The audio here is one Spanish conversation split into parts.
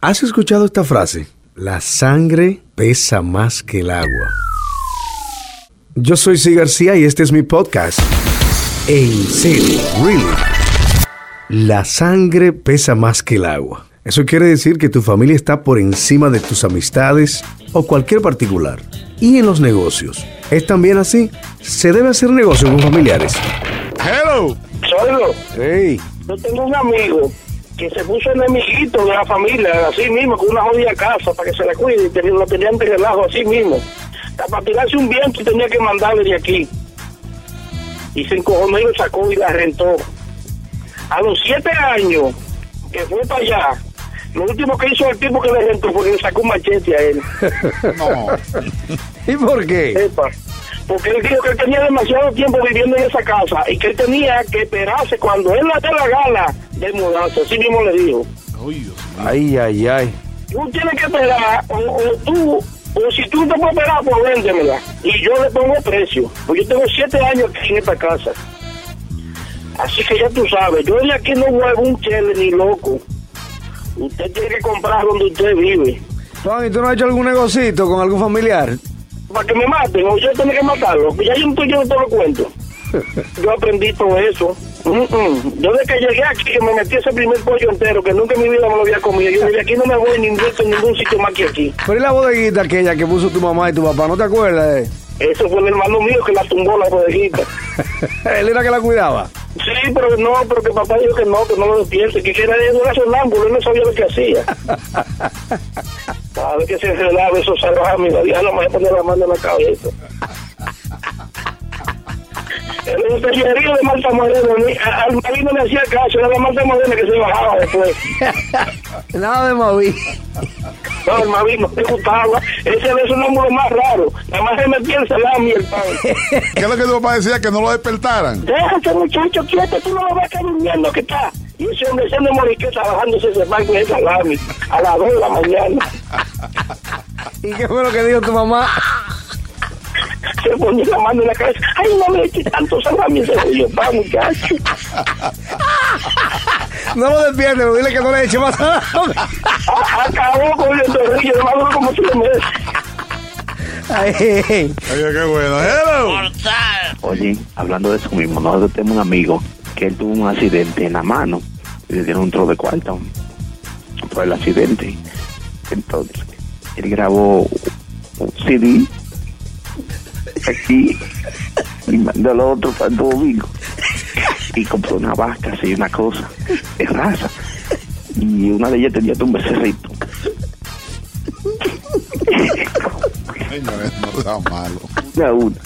¿Has escuchado esta frase? La sangre pesa más que el agua. Yo soy C. García y este es mi podcast. En serio, really. La sangre pesa más que el agua. Eso quiere decir que tu familia está por encima de tus amistades o cualquier particular. Y en los negocios. ¿Es también así? ¿Se debe hacer negocio con familiares? Hello. Solo, Hey. yo tengo un amigo que se puso enemiguito de la familia, así mismo, con una jodida casa para que se la cuide, y tenía- lo tenían de relajo así mismo. Hasta Para tirarse un viento y tenía que mandarle de aquí. Y se encojonó y lo sacó y la rentó. A los siete años que fue para allá, lo último que hizo el tipo que le rentó fue que le sacó un machete a él. No. ¿Y por qué? Epa. Porque él dijo que él tenía demasiado tiempo viviendo en esa casa y que él tenía que esperarse cuando él le dé la gana de mudarse. Así mismo le dijo. Ay, ay, ay. Tú tienes que esperar, o, o tú, o si tú no te puedes esperar, pues véndemela. Y yo le pongo precio. Pues yo tengo siete años aquí en esta casa. Así que ya tú sabes, yo de aquí no muevo un chele ni loco. Usted tiene que comprar donde usted vive. Juan, ¿y tú no has hecho algún negocito con algún familiar? Para que me maten o yo tengo que matarlo. Ya yo no estoy yo todo lo cuento. Yo aprendí todo eso. Mm, mm. Yo desde que llegué aquí, que me metí ese primer pollo entero, que nunca en mi vida me lo había comido. Yo de aquí no me voy ni invierto en ningún sitio más que aquí. Pero ¿y la bodeguita aquella que puso tu mamá y tu papá? ¿No te acuerdas? eh? Eso fue el hermano mío que la tumbó la bodejita. Él era que la cuidaba. Sí, pero no, pero que papá dijo que no, que no lo despierte, que era era sonámbulo, él no sabía lo que hacía. Cada vez que se relaba esos salames, la vieja no me ponía la mano en la cabeza. Es un tejerío de Marta a- al Mavi no le hacía caso, era la Marta Morena que se bajaba después. Nada de Mavi. No, el Mavi no le gustaba, ese era el sonámbulo más raro, nada más se metía el salami el pan. ¿Qué es lo que tu papá decía? Que no lo despertaran. Deja a ese muchacho quieto, tú no lo ves que durmiendo que está. Y ese hombre se de moriqueta bajándose ese pan con ese salami a las 2 de la mañana. ¿Y qué fue lo que dijo tu mamá? Se ponía la mano en la cabeza. Ay, no me eches tanto salami ese rollo pan, muchacho. No lo despiertes, pero dile que no le eche más. A- Acabó con el torrillo maduro como tres meses. Ay, Oye, qué bueno. Hello. Oye, hablando de eso mismo, nosotros tenemos un amigo que él tuvo un accidente en la mano y le dieron un tro de cuarto por el accidente. Entonces, él grabó un CD aquí y mandó al otro para Domingo y compró una vaca y una cosa de raza y una de ellas tenía un becerrito. Señores, no sea malo. Una, una,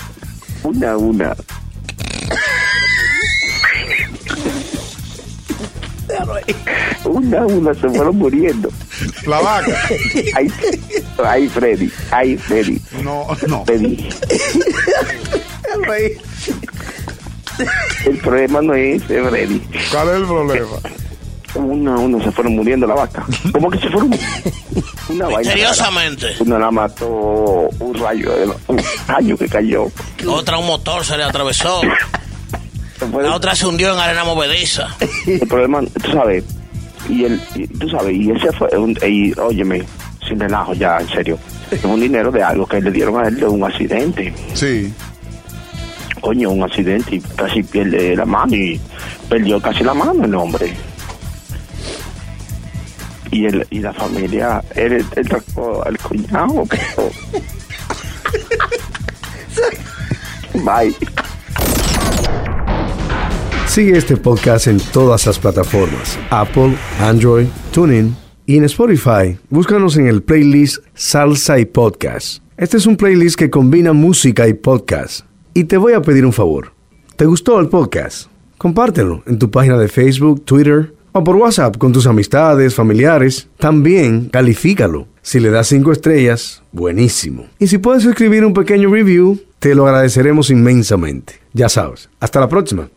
una, una. Una, una, se fueron muriendo. La vaca. Ay, ay, Freddy, ay, Freddy, No, no. Freddy. El problema no es ese, Freddy. ¿Cuál es el problema? Una, una, se fueron muriendo la vaca. ¿Cómo que se fueron? Una vaina. Misteriosamente. Una la mató un rayo, un rayo que cayó. Otra un motor se le atravesó. La otra se hundió en arena movediza. El problema, tú sabes, y el, y tú sabes, y ese fue, un, y, óyeme, sin relajo ya, en serio, es un dinero de algo que le dieron a él de un accidente. Sí. Coño, un accidente y casi pierde la mano y perdió casi la mano el hombre. Y, el, y la familia, él, él tocó al cuñado. pero- Bye. Sigue este podcast en todas las plataformas: Apple, Android, TuneIn y en Spotify. Búscanos en el playlist Salsa y Podcast. Este es un playlist que combina música y podcast. Y te voy a pedir un favor. ¿Te gustó el podcast? Compártelo en tu página de Facebook, Twitter o por WhatsApp con tus amistades, familiares. También califícalo. Si le das cinco estrellas, buenísimo. Y si puedes escribir un pequeño review, te lo agradeceremos inmensamente. Ya sabes. Hasta la próxima.